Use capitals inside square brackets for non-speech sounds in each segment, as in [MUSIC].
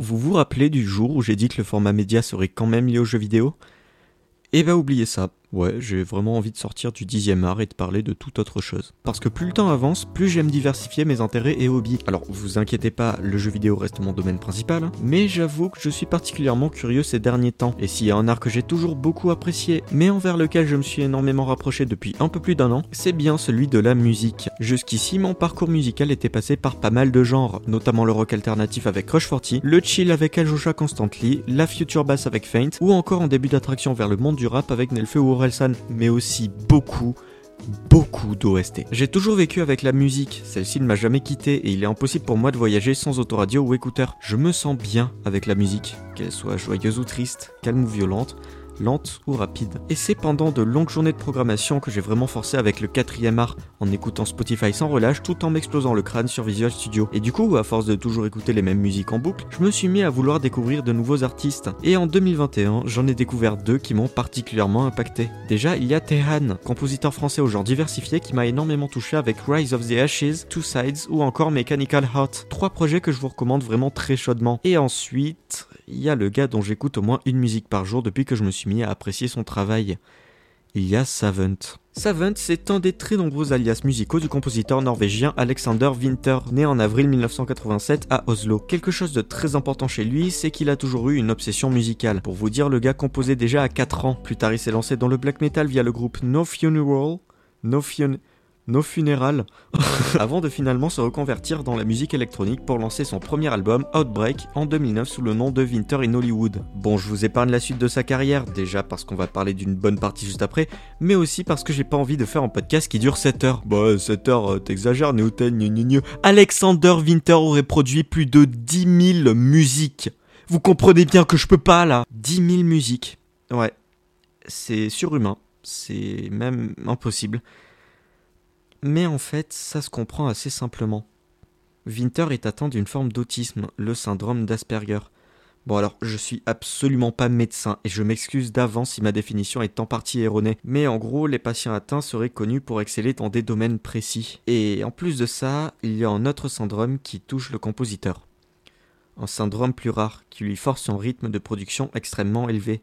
vous vous rappelez du jour où j'ai dit que le format média serait quand même lié aux jeux vidéo? Eh bah oubliez ça, Ouais, j'ai vraiment envie de sortir du dixième art et de parler de toute autre chose. Parce que plus le temps avance, plus j'aime diversifier mes intérêts et hobbies. Alors, vous inquiétez pas, le jeu vidéo reste mon domaine principal, hein. mais j'avoue que je suis particulièrement curieux ces derniers temps. Et s'il y a un art que j'ai toujours beaucoup apprécié, mais envers lequel je me suis énormément rapproché depuis un peu plus d'un an, c'est bien celui de la musique. Jusqu'ici, mon parcours musical était passé par pas mal de genres, notamment le rock alternatif avec Crush 40, le chill avec Aljosha Constantly, la future bass avec Faint, ou encore en début d'attraction vers le monde du rap avec Nelfeu mais aussi beaucoup, beaucoup d'OST. J'ai toujours vécu avec la musique, celle-ci ne m'a jamais quitté et il est impossible pour moi de voyager sans autoradio ou écouteur. Je me sens bien avec la musique, qu'elle soit joyeuse ou triste, calme ou violente, lente ou rapide. Et c'est pendant de longues journées de programmation que j'ai vraiment forcé avec le quatrième art, en écoutant Spotify sans relâche tout en m'explosant le crâne sur Visual Studio. Et du coup, à force de toujours écouter les mêmes musiques en boucle, je me suis mis à vouloir découvrir de nouveaux artistes. Et en 2021, j'en ai découvert deux qui m'ont particulièrement impacté. Déjà, il y a Tehan, compositeur français au genre diversifié qui m'a énormément touché avec Rise of the Ashes, Two Sides ou encore Mechanical Heart. Trois projets que je vous recommande vraiment très chaudement. Et ensuite, il y a le gars dont j'écoute au moins une musique par jour depuis que je me suis mis à apprécier son travail. Il y a Savant. Savant, c'est un des très nombreux alias musicaux du compositeur norvégien Alexander Winter, né en avril 1987 à Oslo. Quelque chose de très important chez lui, c'est qu'il a toujours eu une obsession musicale. Pour vous dire, le gars composait déjà à 4 ans. Plus tard, il s'est lancé dans le black metal via le groupe No Funeral. No Funeral nos funérailles, [LAUGHS] avant de finalement se reconvertir dans la musique électronique pour lancer son premier album Outbreak en 2009 sous le nom de Winter in Hollywood. Bon, je vous épargne la suite de sa carrière, déjà parce qu'on va parler d'une bonne partie juste après, mais aussi parce que j'ai pas envie de faire un podcast qui dure 7 heures. Bah, 7 heures, euh, t'exagères, Néoten, gnu Alexander Winter aurait produit plus de 10 000 musiques. Vous comprenez bien que je peux pas là. 10 000 musiques. Ouais. C'est surhumain. C'est même impossible. Mais en fait, ça se comprend assez simplement. Winter est atteint d'une forme d'autisme, le syndrome d'Asperger. Bon alors, je suis absolument pas médecin et je m'excuse d'avance si ma définition est en partie erronée, mais en gros, les patients atteints seraient connus pour exceller dans des domaines précis. Et en plus de ça, il y a un autre syndrome qui touche le compositeur. Un syndrome plus rare qui lui force un rythme de production extrêmement élevé.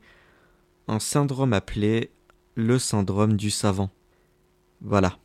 Un syndrome appelé le syndrome du savant. Voilà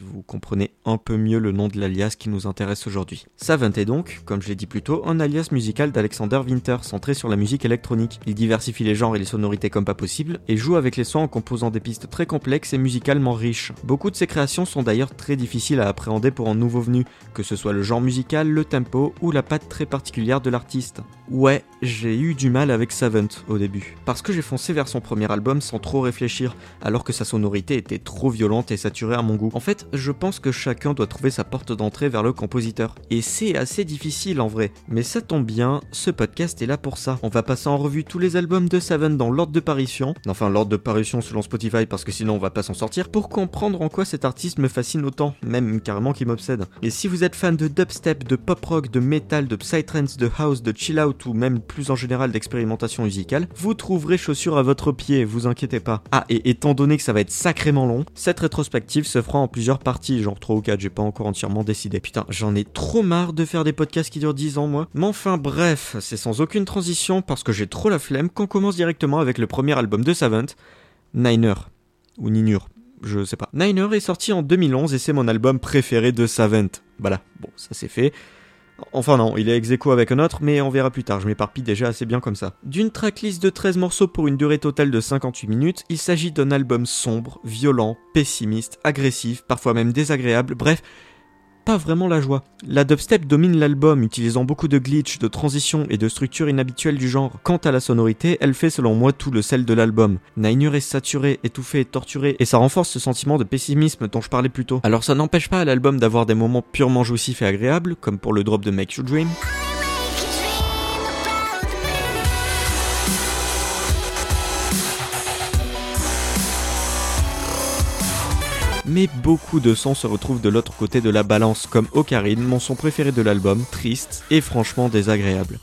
vous comprenez un peu mieux le nom de l'alias qui nous intéresse aujourd'hui. Savant est donc, comme je l'ai dit plus tôt, un alias musical d'Alexander Winter centré sur la musique électronique. Il diversifie les genres et les sonorités comme pas possible et joue avec les sons en composant des pistes très complexes et musicalement riches. Beaucoup de ses créations sont d'ailleurs très difficiles à appréhender pour un nouveau venu, que ce soit le genre musical, le tempo ou la patte très particulière de l'artiste. Ouais, j'ai eu du mal avec Savant au début, parce que j'ai foncé vers son premier album sans trop réfléchir, alors que sa sonorité était trop violente et saturée à mon goût. En fait, je pense que chacun doit trouver sa porte d'entrée vers le compositeur. Et c'est assez difficile en vrai. Mais ça tombe bien, ce podcast est là pour ça. On va passer en revue tous les albums de Savant dans l'ordre de parution. Enfin, l'ordre de parution selon Spotify parce que sinon on va pas s'en sortir. Pour comprendre en quoi cet artiste me fascine autant, même carrément qui m'obsède. Et si vous êtes fan de dubstep, de pop rock, de metal, de psytrance, de house, de chill out ou même plus en général d'expérimentation musicale, vous trouverez chaussures à votre pied, vous inquiétez pas. Ah, et étant donné que ça va être sacrément long, cette rétrospective se fera en plusieurs parties, genre 3 ou 4, j'ai pas encore entièrement décidé. Putain, j'en ai trop marre de faire des podcasts qui durent 10 ans, moi. Mais enfin, bref, c'est sans aucune transition parce que j'ai trop la flemme qu'on commence directement avec le premier album de Savant, Niner. Ou Ninur, je sais pas. Niner est sorti en 2011 et c'est mon album préféré de Savant. Voilà, bon, ça c'est fait. Enfin non, il est ex avec un autre, mais on verra plus tard, je m'éparpille déjà assez bien comme ça. D'une tracklist de 13 morceaux pour une durée totale de 58 minutes, il s'agit d'un album sombre, violent, pessimiste, agressif, parfois même désagréable, bref, pas vraiment la joie. La dubstep domine l'album, utilisant beaucoup de glitch, de transitions et de structures inhabituelles du genre. Quant à la sonorité, elle fait selon moi tout le sel de l'album. Niner est saturé, étouffé, torturé, et ça renforce ce sentiment de pessimisme dont je parlais plus tôt. Alors ça n'empêche pas à l'album d'avoir des moments purement jouissifs et agréables, comme pour le drop de Make You Dream. Mais beaucoup de sons se retrouvent de l'autre côté de la balance, comme Ocarine, mon son préféré de l'album, triste et franchement désagréable.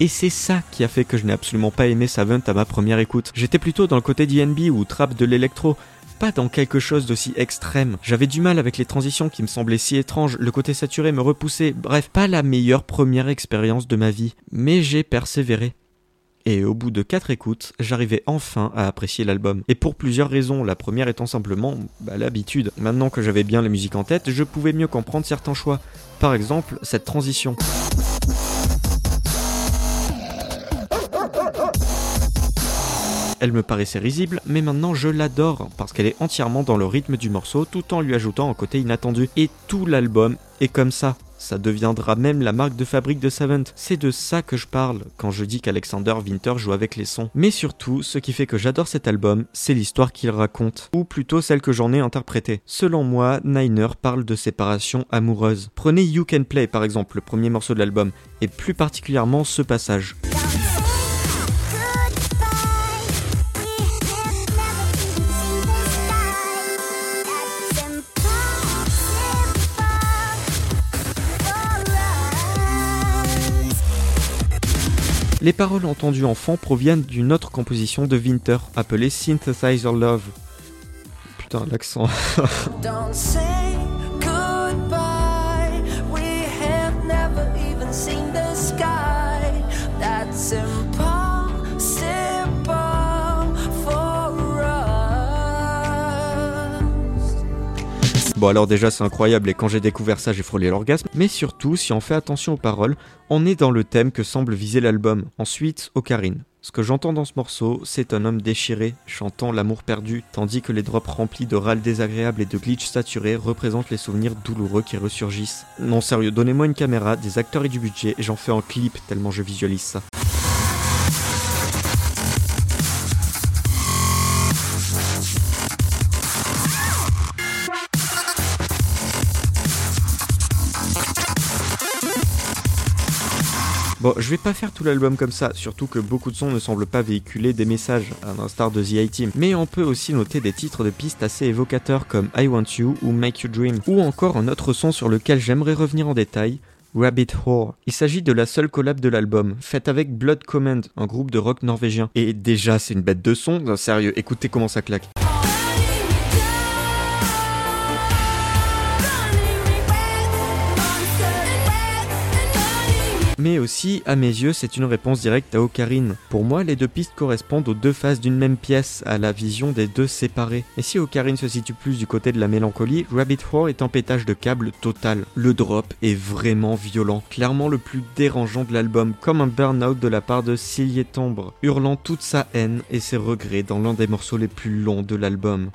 Et c'est ça qui a fait que je n'ai absolument pas aimé Savant à ma première écoute. J'étais plutôt dans le côté DNB ou trap de l'électro, pas dans quelque chose d'aussi extrême. J'avais du mal avec les transitions qui me semblaient si étranges, le côté saturé me repoussait, bref, pas la meilleure première expérience de ma vie. Mais j'ai persévéré. Et au bout de quatre écoutes, j'arrivais enfin à apprécier l'album. Et pour plusieurs raisons, la première étant simplement bah, l'habitude. Maintenant que j'avais bien la musique en tête, je pouvais mieux comprendre certains choix. Par exemple, cette transition. Elle me paraissait risible, mais maintenant je l'adore parce qu'elle est entièrement dans le rythme du morceau tout en lui ajoutant un côté inattendu. Et tout l'album est comme ça. Ça deviendra même la marque de fabrique de Savant. C'est de ça que je parle quand je dis qu'Alexander Winter joue avec les sons. Mais surtout, ce qui fait que j'adore cet album, c'est l'histoire qu'il raconte, ou plutôt celle que j'en ai interprétée. Selon moi, Niner parle de séparation amoureuse. Prenez You Can Play par exemple, le premier morceau de l'album, et plus particulièrement ce passage. Les paroles entendues en fond proviennent d'une autre composition de Winter, appelée Synthesizer Love. Putain, l'accent. [LAUGHS] Bon alors déjà c'est incroyable et quand j'ai découvert ça j'ai frôlé l'orgasme, mais surtout si on fait attention aux paroles, on est dans le thème que semble viser l'album. Ensuite, Ocarine. Ce que j'entends dans ce morceau, c'est un homme déchiré, chantant l'amour perdu, tandis que les drops remplis de râles désagréables et de glitches saturés représentent les souvenirs douloureux qui ressurgissent. Non sérieux, donnez-moi une caméra, des acteurs et du budget, et j'en fais un clip tellement je visualise ça. Bon, je vais pas faire tout l'album comme ça, surtout que beaucoup de sons ne semblent pas véhiculer des messages, à l'instar de The I-Team. Mais on peut aussi noter des titres de pistes assez évocateurs comme I Want You ou Make You Dream, ou encore un autre son sur lequel j'aimerais revenir en détail, Rabbit Whore. Il s'agit de la seule collab de l'album, faite avec Blood Command, un groupe de rock norvégien. Et déjà, c'est une bête de son, sérieux, écoutez comment ça claque. Mais aussi, à mes yeux, c'est une réponse directe à Ocarine. Pour moi, les deux pistes correspondent aux deux faces d'une même pièce, à la vision des deux séparés. Et si Ocarine se situe plus du côté de la mélancolie, Rabbit Hole est en pétage de câble total. Le drop est vraiment violent, clairement le plus dérangeant de l'album, comme un burn-out de la part de Cillier Tombre, hurlant toute sa haine et ses regrets dans l'un des morceaux les plus longs de l'album.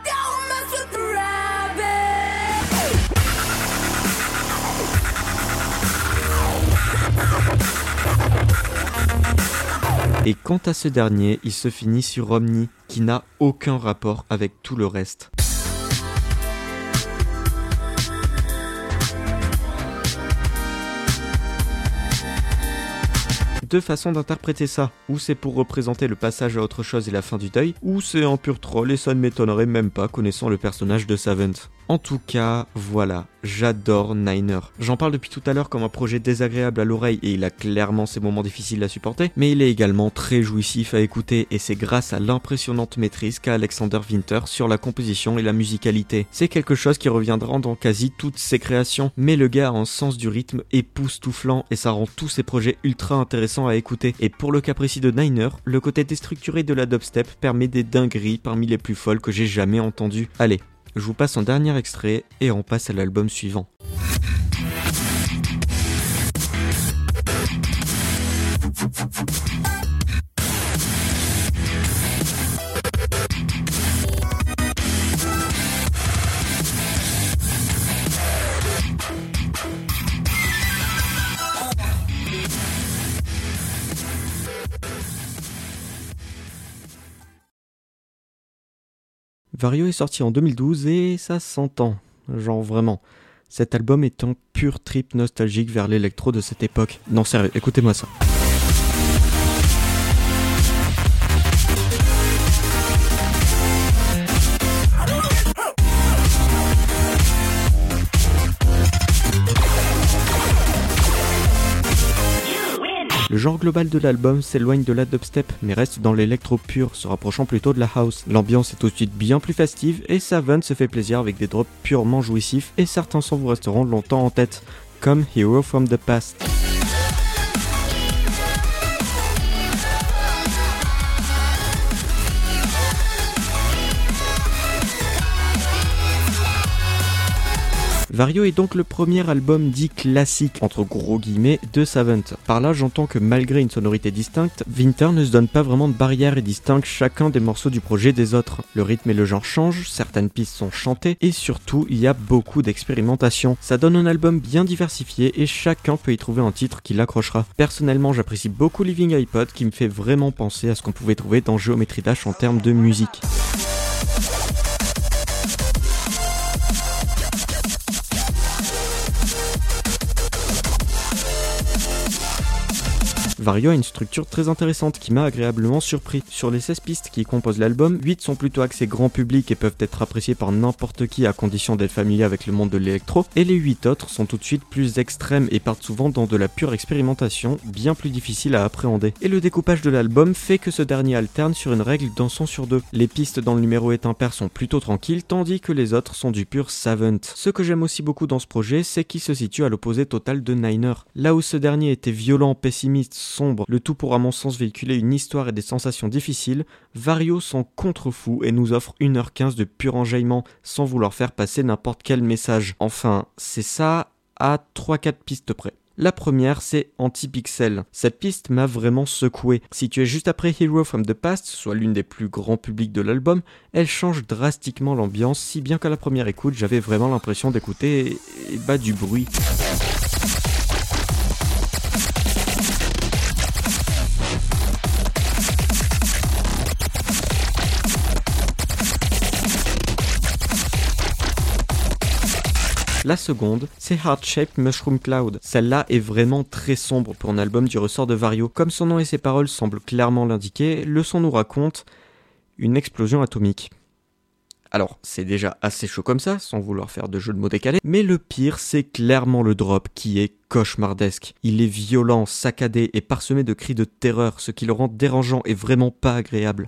Et quant à ce dernier, il se finit sur Omni, qui n'a aucun rapport avec tout le reste. Deux façons d'interpréter ça. Ou c'est pour représenter le passage à autre chose et la fin du deuil, ou c'est un pur troll et ça ne m'étonnerait même pas connaissant le personnage de Savant. En tout cas, voilà, j'adore Niner. J'en parle depuis tout à l'heure comme un projet désagréable à l'oreille et il a clairement ses moments difficiles à supporter, mais il est également très jouissif à écouter et c'est grâce à l'impressionnante maîtrise qu'a Alexander Winter sur la composition et la musicalité. C'est quelque chose qui reviendra dans quasi toutes ses créations, mais le gars a un sens du rythme époustouflant et ça rend tous ses projets ultra intéressants à écouter. Et pour le cas précis de Niner, le côté déstructuré de la dubstep permet des dingueries parmi les plus folles que j'ai jamais entendues. Allez, je vous passe un dernier extrait et on passe à l'album suivant. Vario est sorti en 2012 et ça s'entend, genre vraiment. Cet album est un pur trip nostalgique vers l'électro de cette époque. Non sérieux, écoutez-moi ça. Le genre global de l'album s'éloigne de la dubstep mais reste dans l'électro pur, se rapprochant plutôt de la house. L'ambiance est tout de suite bien plus festive et Savant se fait plaisir avec des drops purement jouissifs et certains sons vous resteront longtemps en tête, comme Hero from the Past. Vario est donc le premier album dit classique, entre gros guillemets, de Savant. Par là, j'entends que malgré une sonorité distincte, Winter ne se donne pas vraiment de barrière et distingue chacun des morceaux du projet des autres. Le rythme et le genre changent, certaines pistes sont chantées, et surtout, il y a beaucoup d'expérimentation. Ça donne un album bien diversifié et chacun peut y trouver un titre qui l'accrochera. Personnellement, j'apprécie beaucoup Living iPod qui me fait vraiment penser à ce qu'on pouvait trouver dans Geometry Dash en termes de musique. Vario a une structure très intéressante qui m'a agréablement surpris. Sur les 16 pistes qui composent l'album, 8 sont plutôt axées grand public et peuvent être appréciées par n'importe qui à condition d'être familier avec le monde de l'électro, et les 8 autres sont tout de suite plus extrêmes et partent souvent dans de la pure expérimentation, bien plus difficile à appréhender. Et le découpage de l'album fait que ce dernier alterne sur une règle d'un son sur deux. Les pistes dans le numéro est impair sont plutôt tranquilles, tandis que les autres sont du pur savant. Ce que j'aime aussi beaucoup dans ce projet, c'est qu'il se situe à l'opposé total de Niner. Là où ce dernier était violent, pessimiste, le tout pour à mon sens véhiculer une histoire et des sensations difficiles, Vario s'en contrefou et nous offre 1h15 de pur enjaillement sans vouloir faire passer n'importe quel message. Enfin, c'est ça à 3-4 pistes près. La première, c'est Anti-Pixel. Cette piste m'a vraiment secoué. Située juste après Hero from the Past, soit l'une des plus grands publics de l'album, elle change drastiquement l'ambiance, si bien qu'à la première écoute, j'avais vraiment l'impression d'écouter bah, du bruit. La seconde, c'est Heart Shaped Mushroom Cloud. Celle-là est vraiment très sombre pour un album du ressort de Vario. Comme son nom et ses paroles semblent clairement l'indiquer, le son nous raconte une explosion atomique. Alors, c'est déjà assez chaud comme ça, sans vouloir faire de jeu de mots décalés, mais le pire, c'est clairement le drop qui est cauchemardesque. Il est violent, saccadé et parsemé de cris de terreur, ce qui le rend dérangeant et vraiment pas agréable.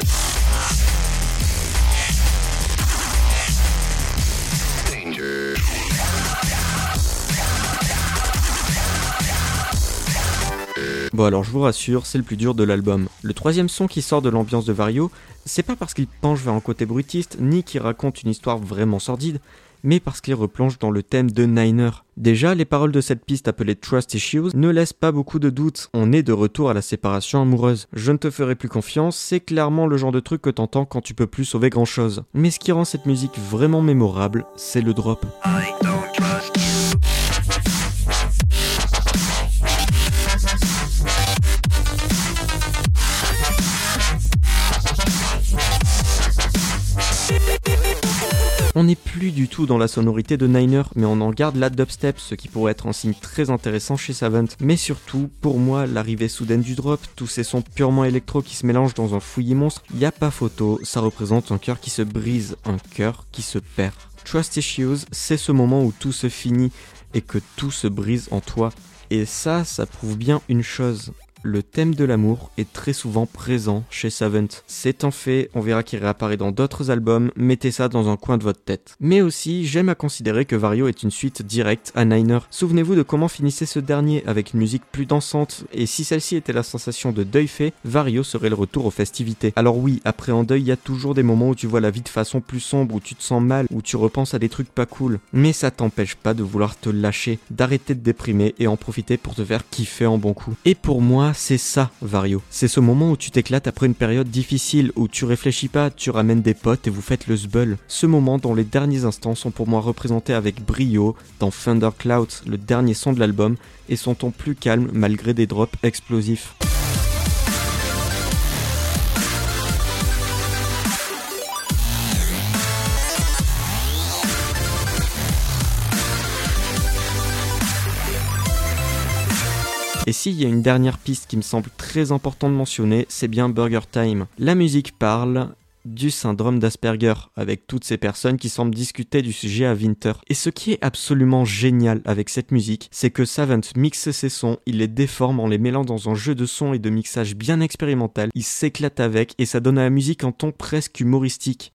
Bon alors je vous rassure, c'est le plus dur de l'album. Le troisième son qui sort de l'ambiance de Vario, c'est pas parce qu'il penche vers un côté brutiste, ni qu'il raconte une histoire vraiment sordide, mais parce qu'il replonge dans le thème de Niner. Déjà, les paroles de cette piste appelée Trust Issues ne laissent pas beaucoup de doutes. On est de retour à la séparation amoureuse. Je ne te ferai plus confiance, c'est clairement le genre de truc que t'entends quand tu peux plus sauver grand chose. Mais ce qui rend cette musique vraiment mémorable, c'est le drop. On n'est plus du tout dans la sonorité de Niner, mais on en garde la dubstep, ce qui pourrait être un signe très intéressant chez Savant. Mais surtout, pour moi, l'arrivée soudaine du drop, tous ces sons purement électro qui se mélangent dans un fouillis monstre, y a pas photo, ça représente un cœur qui se brise, un cœur qui se perd. Trust Issues, c'est ce moment où tout se finit et que tout se brise en toi. Et ça, ça prouve bien une chose, le thème de l'amour est très souvent présent chez Savant. C'est un fait, on verra qu'il réapparaît dans d'autres albums, mettez ça dans un coin de votre tête. Mais aussi, j'aime à considérer que Vario est une suite directe à Niner. Souvenez-vous de comment finissait ce dernier avec une musique plus dansante, et si celle-ci était la sensation de deuil fait, Vario serait le retour aux festivités. Alors oui, après en deuil, il y a toujours des moments où tu vois la vie de façon plus sombre, où tu te sens mal, où tu repenses à des trucs pas cool. Mais ça t'empêche pas de vouloir te lâcher, d'arrêter de déprimer et en profiter pour te faire kiffer en bon coup. Et pour moi, c'est ça, Vario. C'est ce moment où tu t'éclates après une période difficile, où tu réfléchis pas, tu ramènes des potes et vous faites le zbeul. Ce moment dont les derniers instants sont pour moi représentés avec brio dans Thundercloud, le dernier son de l'album, et son ton plus calme malgré des drops explosifs. Et s'il y a une dernière piste qui me semble très important de mentionner, c'est bien Burger Time. La musique parle du syndrome d'Asperger, avec toutes ces personnes qui semblent discuter du sujet à Winter. Et ce qui est absolument génial avec cette musique, c'est que Savant mixe ses sons, il les déforme en les mêlant dans un jeu de sons et de mixage bien expérimental, il s'éclate avec et ça donne à la musique un ton presque humoristique.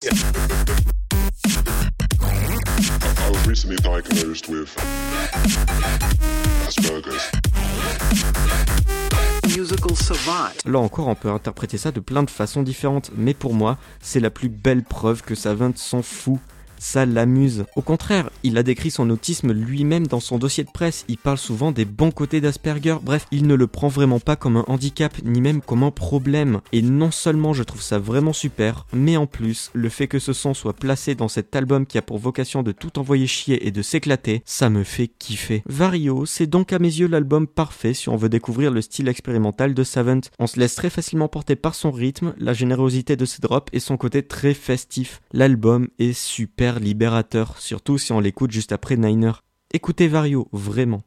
Là encore, on peut interpréter ça de plein de façons différentes, mais pour moi, c'est la plus belle preuve que Savant s'en fout ça l'amuse. Au contraire, il a décrit son autisme lui-même dans son dossier de presse, il parle souvent des bons côtés d'Asperger, bref, il ne le prend vraiment pas comme un handicap, ni même comme un problème. Et non seulement je trouve ça vraiment super, mais en plus, le fait que ce son soit placé dans cet album qui a pour vocation de tout envoyer chier et de s'éclater, ça me fait kiffer. Vario, c'est donc à mes yeux l'album parfait si on veut découvrir le style expérimental de Savant. On se laisse très facilement porter par son rythme, la générosité de ses drops et son côté très festif. L'album est super libérateur, surtout si on l'écoute juste après Niner. Écoutez Vario, vraiment.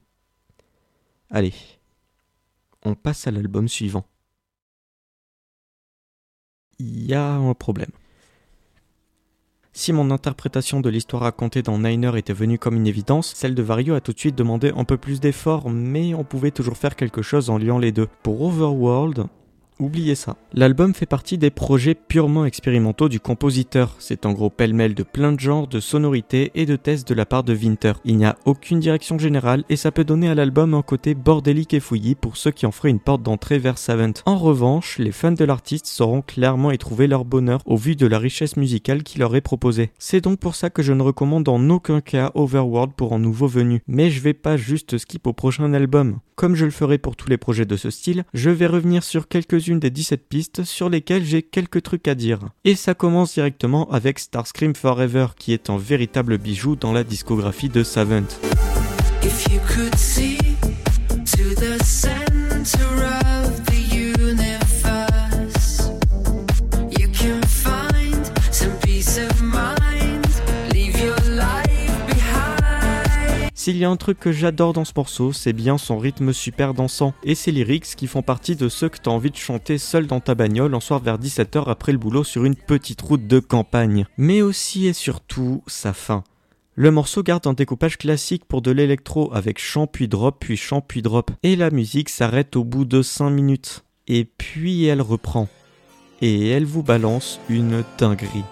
Allez, on passe à l'album suivant. Il y a un problème. Si mon interprétation de l'histoire racontée dans Niner était venue comme une évidence, celle de Vario a tout de suite demandé un peu plus d'efforts, mais on pouvait toujours faire quelque chose en liant les deux. Pour Overworld, Oubliez ça. L'album fait partie des projets purement expérimentaux du compositeur. C'est en gros pêle-mêle de plein de genres, de sonorités et de tests de la part de Winter. Il n'y a aucune direction générale et ça peut donner à l'album un côté bordélique et fouillis pour ceux qui en feraient une porte d'entrée vers Savant. En revanche, les fans de l'artiste sauront clairement y trouver leur bonheur au vu de la richesse musicale qui leur est proposée. C'est donc pour ça que je ne recommande en aucun cas Overworld pour un nouveau venu. Mais je vais pas juste skip au prochain album. Comme je le ferai pour tous les projets de ce style, je vais revenir sur quelques-unes des 17 pistes sur lesquelles j'ai quelques trucs à dire. Et ça commence directement avec Starscream Forever, qui est un véritable bijou dans la discographie de Savant. Un truc que j'adore dans ce morceau, c'est bien son rythme super dansant et ses lyrics qui font partie de ceux que t'as envie de chanter seul dans ta bagnole en soir vers 17h après le boulot sur une petite route de campagne. Mais aussi et surtout sa fin. Le morceau garde un découpage classique pour de l'électro avec chant puis drop puis chant puis drop. Et la musique s'arrête au bout de 5 minutes. Et puis elle reprend. Et elle vous balance une dinguerie.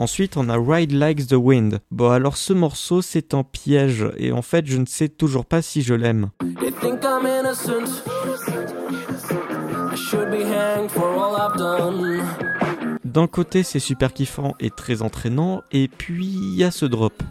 Ensuite, on a Ride Like the Wind. Bon, alors ce morceau, c'est un piège, et en fait, je ne sais toujours pas si je l'aime. D'un côté, c'est super kiffant et très entraînant, et puis il y a ce drop.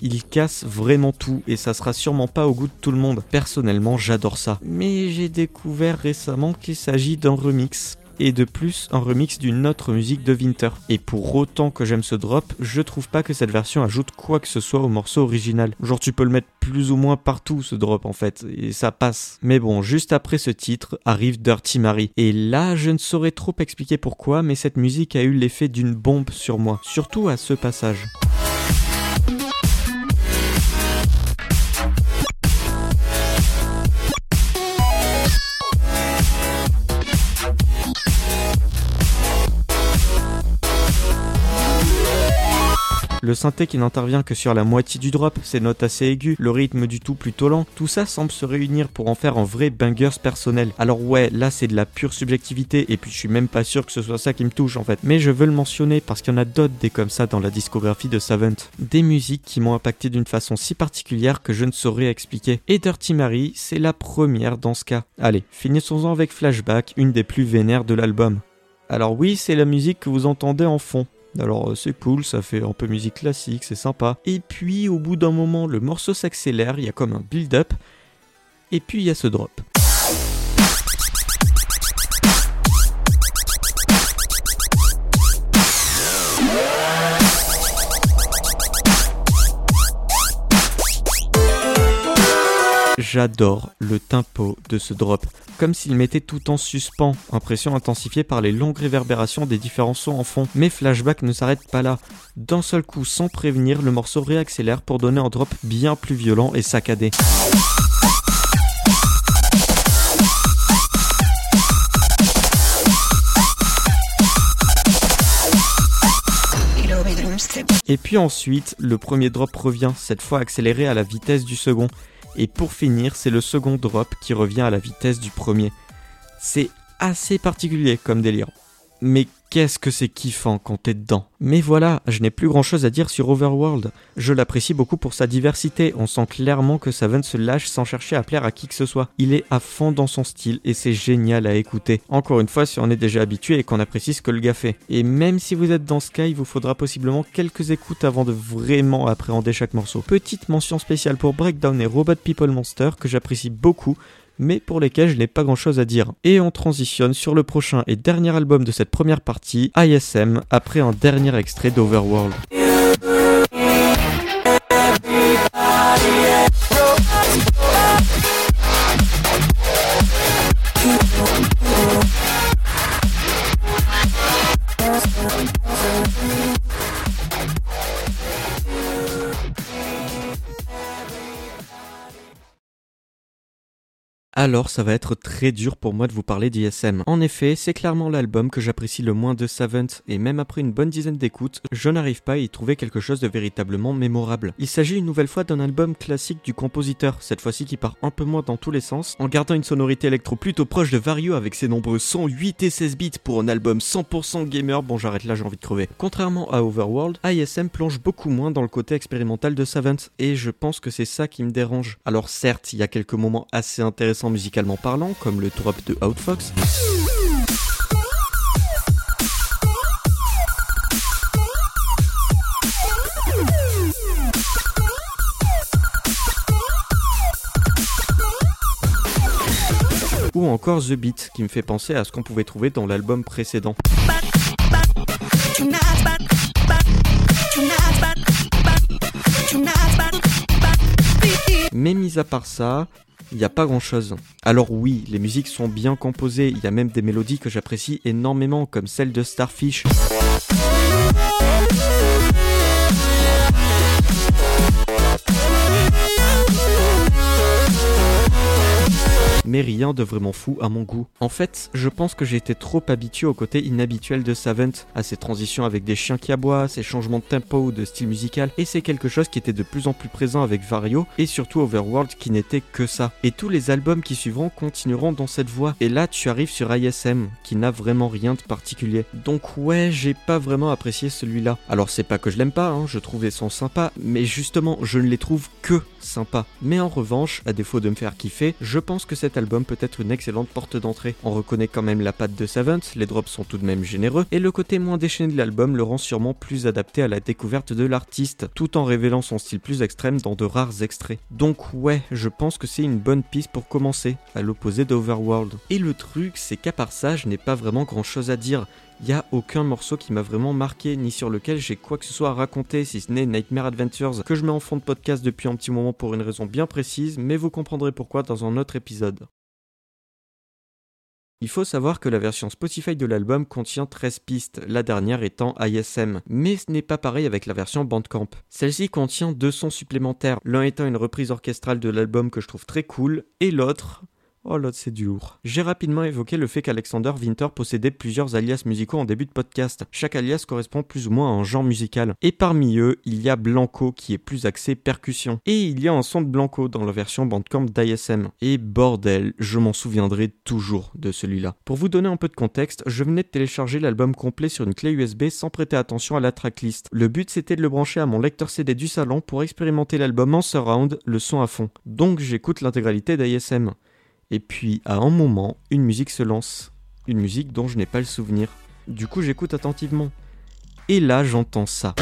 Il casse vraiment tout et ça sera sûrement pas au goût de tout le monde. Personnellement, j'adore ça. Mais j'ai découvert récemment qu'il s'agit d'un remix et de plus un remix d'une autre musique de Winter. Et pour autant que j'aime ce drop, je trouve pas que cette version ajoute quoi que ce soit au morceau original. Genre tu peux le mettre plus ou moins partout ce drop en fait, et ça passe. Mais bon, juste après ce titre arrive Dirty Mary. Et là, je ne saurais trop expliquer pourquoi, mais cette musique a eu l'effet d'une bombe sur moi, surtout à ce passage. Le synthé qui n'intervient que sur la moitié du drop, ses notes assez aiguës, le rythme du tout plutôt lent, tout ça semble se réunir pour en faire un vrai bangers personnel. Alors ouais, là c'est de la pure subjectivité et puis je suis même pas sûr que ce soit ça qui me touche en fait. Mais je veux le mentionner parce qu'il y en a d'autres des comme ça dans la discographie de Savant. Des musiques qui m'ont impacté d'une façon si particulière que je ne saurais expliquer. Et Dirty Mary, c'est la première dans ce cas. Allez, finissons-en avec Flashback, une des plus vénères de l'album. Alors oui, c'est la musique que vous entendez en fond. Alors euh, c'est cool, ça fait un peu musique classique, c'est sympa. Et puis au bout d'un moment, le morceau s'accélère, il y a comme un build-up. Et puis il y a ce drop. J'adore le tempo de ce drop, comme s'il mettait tout en suspens, impression intensifiée par les longues réverbérations des différents sons en fond. Mais Flashback ne s'arrête pas là. D'un seul coup, sans prévenir, le morceau réaccélère pour donner un drop bien plus violent et saccadé. Et puis ensuite, le premier drop revient, cette fois accéléré à la vitesse du second. Et pour finir, c'est le second drop qui revient à la vitesse du premier. C'est assez particulier comme délire. Mais qu'est-ce que c'est kiffant quand t'es dedans. Mais voilà, je n'ai plus grand chose à dire sur Overworld. Je l'apprécie beaucoup pour sa diversité, on sent clairement que Savan se lâche sans chercher à plaire à qui que ce soit. Il est à fond dans son style et c'est génial à écouter. Encore une fois, si on est déjà habitué et qu'on apprécie ce que le gars fait. Et même si vous êtes dans cas, il vous faudra possiblement quelques écoutes avant de vraiment appréhender chaque morceau. Petite mention spéciale pour Breakdown et Robot People Monster que j'apprécie beaucoup mais pour lesquels je n'ai pas grand chose à dire. Et on transitionne sur le prochain et dernier album de cette première partie, ISM, après un dernier extrait d'Overworld. Alors ça va être très dur pour moi de vous parler d'ISM. En effet, c'est clairement l'album que j'apprécie le moins de Savant, et même après une bonne dizaine d'écoutes, je n'arrive pas à y trouver quelque chose de véritablement mémorable. Il s'agit une nouvelle fois d'un album classique du compositeur, cette fois-ci qui part un peu moins dans tous les sens, en gardant une sonorité électro plutôt proche de Vario avec ses nombreux sons 8 et 16 bits pour un album 100% gamer, bon j'arrête là j'ai envie de crever. Contrairement à Overworld, ISM plonge beaucoup moins dans le côté expérimental de Savant, et je pense que c'est ça qui me dérange. Alors certes, il y a quelques moments assez intéressants musicalement parlant, comme le drop de Outfox. Ou encore The Beat, qui me fait penser à ce qu'on pouvait trouver dans l'album précédent. Mais mis à part ça, il n'y a pas grand chose. Alors oui, les musiques sont bien composées, il y a même des mélodies que j'apprécie énormément, comme celle de Starfish. Mais rien de vraiment fou à mon goût. En fait, je pense que j'ai été trop habitué au côté inhabituel de Savant, à ses transitions avec des chiens qui aboient, ses changements de tempo ou de style musical, et c'est quelque chose qui était de plus en plus présent avec Vario, et surtout Overworld qui n'était que ça. Et tous les albums qui suivront continueront dans cette voie. Et là, tu arrives sur ISM, qui n'a vraiment rien de particulier. Donc ouais, j'ai pas vraiment apprécié celui-là. Alors c'est pas que je l'aime pas, hein, je trouve les sons sympas, mais justement, je ne les trouve que sympas. Mais en revanche, à défaut de me faire kiffer, je pense que cet album peut être une excellente porte d'entrée. On reconnaît quand même la patte de Savant, les drops sont tout de même généreux, et le côté moins déchaîné de l'album le rend sûrement plus adapté à la découverte de l'artiste, tout en révélant son style plus extrême dans de rares extraits. Donc ouais, je pense que c'est une bonne piste pour commencer, à l'opposé d'Overworld. Et le truc, c'est qu'à part ça, je n'ai pas vraiment grand chose à dire. Il n'y a aucun morceau qui m'a vraiment marqué, ni sur lequel j'ai quoi que ce soit à raconter, si ce n'est Nightmare Adventures, que je mets en fond de podcast depuis un petit moment pour une raison bien précise, mais vous comprendrez pourquoi dans un autre épisode. Il faut savoir que la version Spotify de l'album contient 13 pistes, la dernière étant ISM. Mais ce n'est pas pareil avec la version Bandcamp. Celle-ci contient deux sons supplémentaires, l'un étant une reprise orchestrale de l'album que je trouve très cool, et l'autre Oh là, c'est du lourd. J'ai rapidement évoqué le fait qu'Alexander Winter possédait plusieurs alias musicaux en début de podcast. Chaque alias correspond plus ou moins à un genre musical. Et parmi eux, il y a Blanco qui est plus axé percussion. Et il y a un son de Blanco dans la version Bandcamp d'ISM. Et bordel, je m'en souviendrai toujours de celui-là. Pour vous donner un peu de contexte, je venais de télécharger l'album complet sur une clé USB sans prêter attention à la tracklist. Le but c'était de le brancher à mon lecteur CD du salon pour expérimenter l'album en surround, le son à fond. Donc j'écoute l'intégralité d'ISM. Et puis, à un moment, une musique se lance. Une musique dont je n'ai pas le souvenir. Du coup, j'écoute attentivement. Et là, j'entends ça.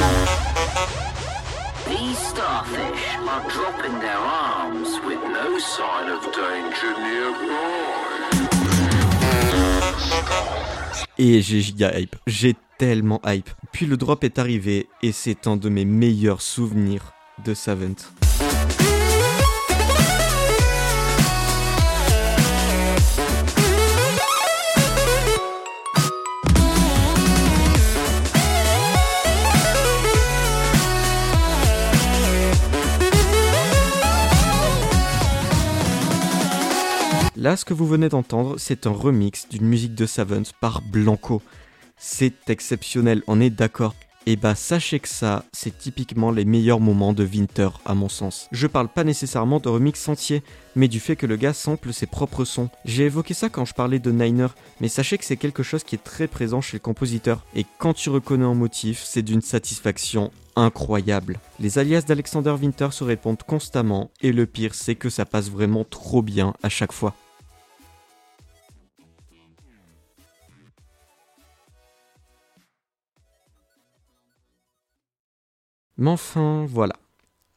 Et j'ai giga hype. J'ai tellement hype. Puis le drop est arrivé et c'est un de mes meilleurs souvenirs de Savant. Là, ce que vous venez d'entendre, c'est un remix d'une musique de Savant par Blanco. C'est exceptionnel, on est d'accord. Et bah sachez que ça, c'est typiquement les meilleurs moments de Winter à mon sens. Je parle pas nécessairement de remix entier, mais du fait que le gars sample ses propres sons. J'ai évoqué ça quand je parlais de Niner, mais sachez que c'est quelque chose qui est très présent chez le compositeur. Et quand tu reconnais un motif, c'est d'une satisfaction incroyable. Les alias d'Alexander Winter se répondent constamment, et le pire c'est que ça passe vraiment trop bien à chaque fois. Mais enfin, voilà.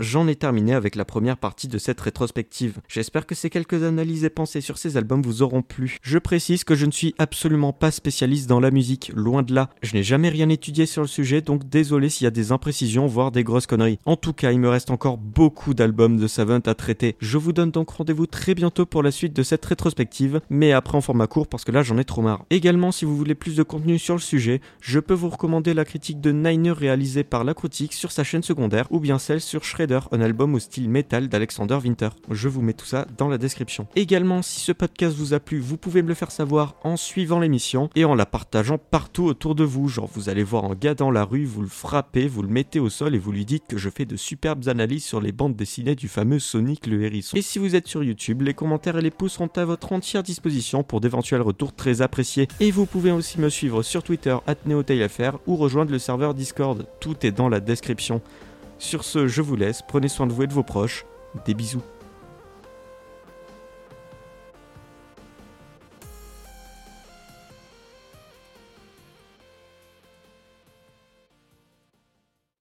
J'en ai terminé avec la première partie de cette rétrospective. J'espère que ces quelques analyses et pensées sur ces albums vous auront plu. Je précise que je ne suis absolument pas spécialiste dans la musique, loin de là. Je n'ai jamais rien étudié sur le sujet, donc désolé s'il y a des imprécisions, voire des grosses conneries. En tout cas, il me reste encore beaucoup d'albums de Savant à traiter. Je vous donne donc rendez-vous très bientôt pour la suite de cette rétrospective, mais après en format court parce que là j'en ai trop marre. Également, si vous voulez plus de contenu sur le sujet, je peux vous recommander la critique de Niner réalisée par La sur sa chaîne secondaire, ou bien celle sur Un album au style metal d'Alexander Winter. Je vous mets tout ça dans la description. Également, si ce podcast vous a plu, vous pouvez me le faire savoir en suivant l'émission et en la partageant partout autour de vous. Genre, vous allez voir un gars dans la rue, vous le frappez, vous le mettez au sol et vous lui dites que je fais de superbes analyses sur les bandes dessinées du fameux Sonic le hérisson. Et si vous êtes sur YouTube, les commentaires et les pouces sont à votre entière disposition pour d'éventuels retours très appréciés. Et vous pouvez aussi me suivre sur Twitter, @neotailfr ou rejoindre le serveur Discord. Tout est dans la description. Sur ce, je vous laisse, prenez soin de vous et de vos proches. Des bisous.